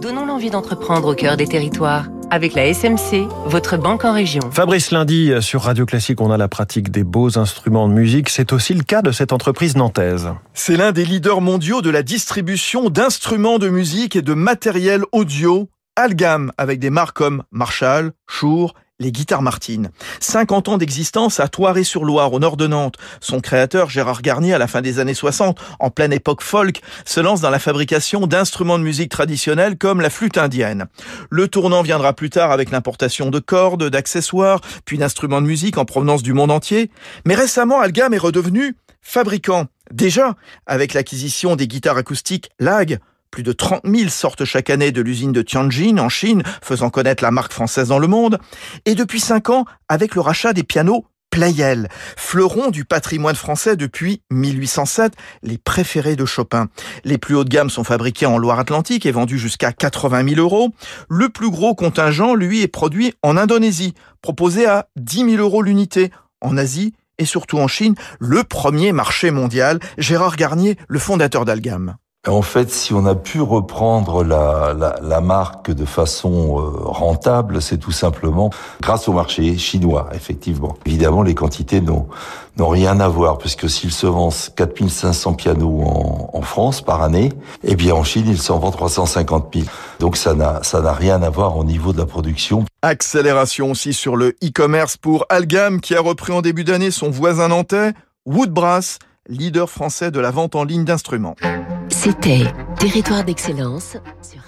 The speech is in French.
Donnons l'envie d'entreprendre au cœur des territoires. Avec la SMC, votre banque en région. Fabrice Lundi, sur Radio Classique, on a la pratique des beaux instruments de musique. C'est aussi le cas de cette entreprise nantaise. C'est l'un des leaders mondiaux de la distribution d'instruments de musique et de matériel audio, Algam, avec des marques comme Marshall, Shure les guitares Martine. 50 ans d'existence à Toiré-sur-Loire, au nord de Nantes. Son créateur, Gérard Garnier, à la fin des années 60, en pleine époque folk, se lance dans la fabrication d'instruments de musique traditionnels comme la flûte indienne. Le tournant viendra plus tard avec l'importation de cordes, d'accessoires, puis d'instruments de musique en provenance du monde entier. Mais récemment, Algam est redevenu fabricant. Déjà, avec l'acquisition des guitares acoustiques LAG, plus de 30 000 sortent chaque année de l'usine de Tianjin en Chine, faisant connaître la marque française dans le monde. Et depuis 5 ans, avec le rachat des pianos Playel, fleuron du patrimoine français depuis 1807, les préférés de Chopin. Les plus hauts de gamme sont fabriqués en Loire-Atlantique et vendus jusqu'à 80 000 euros. Le plus gros contingent, lui, est produit en Indonésie, proposé à 10 000 euros l'unité. En Asie et surtout en Chine, le premier marché mondial. Gérard Garnier, le fondateur d'Algam. En fait, si on a pu reprendre la, la, la marque de façon euh, rentable, c'est tout simplement grâce au marché chinois, effectivement. Évidemment, les quantités n'ont n'ont rien à voir, puisque s'il se vend 4500 pianos en, en, France par année, eh bien en Chine, il s'en vend 350 000. Donc ça n'a ça n'a rien à voir au niveau de la production. Accélération aussi sur le e-commerce pour Algam, qui a repris en début d'année son voisin nantais, Woodbrass, leader français de la vente en ligne d'instruments. C'était Territoire d'excellence sur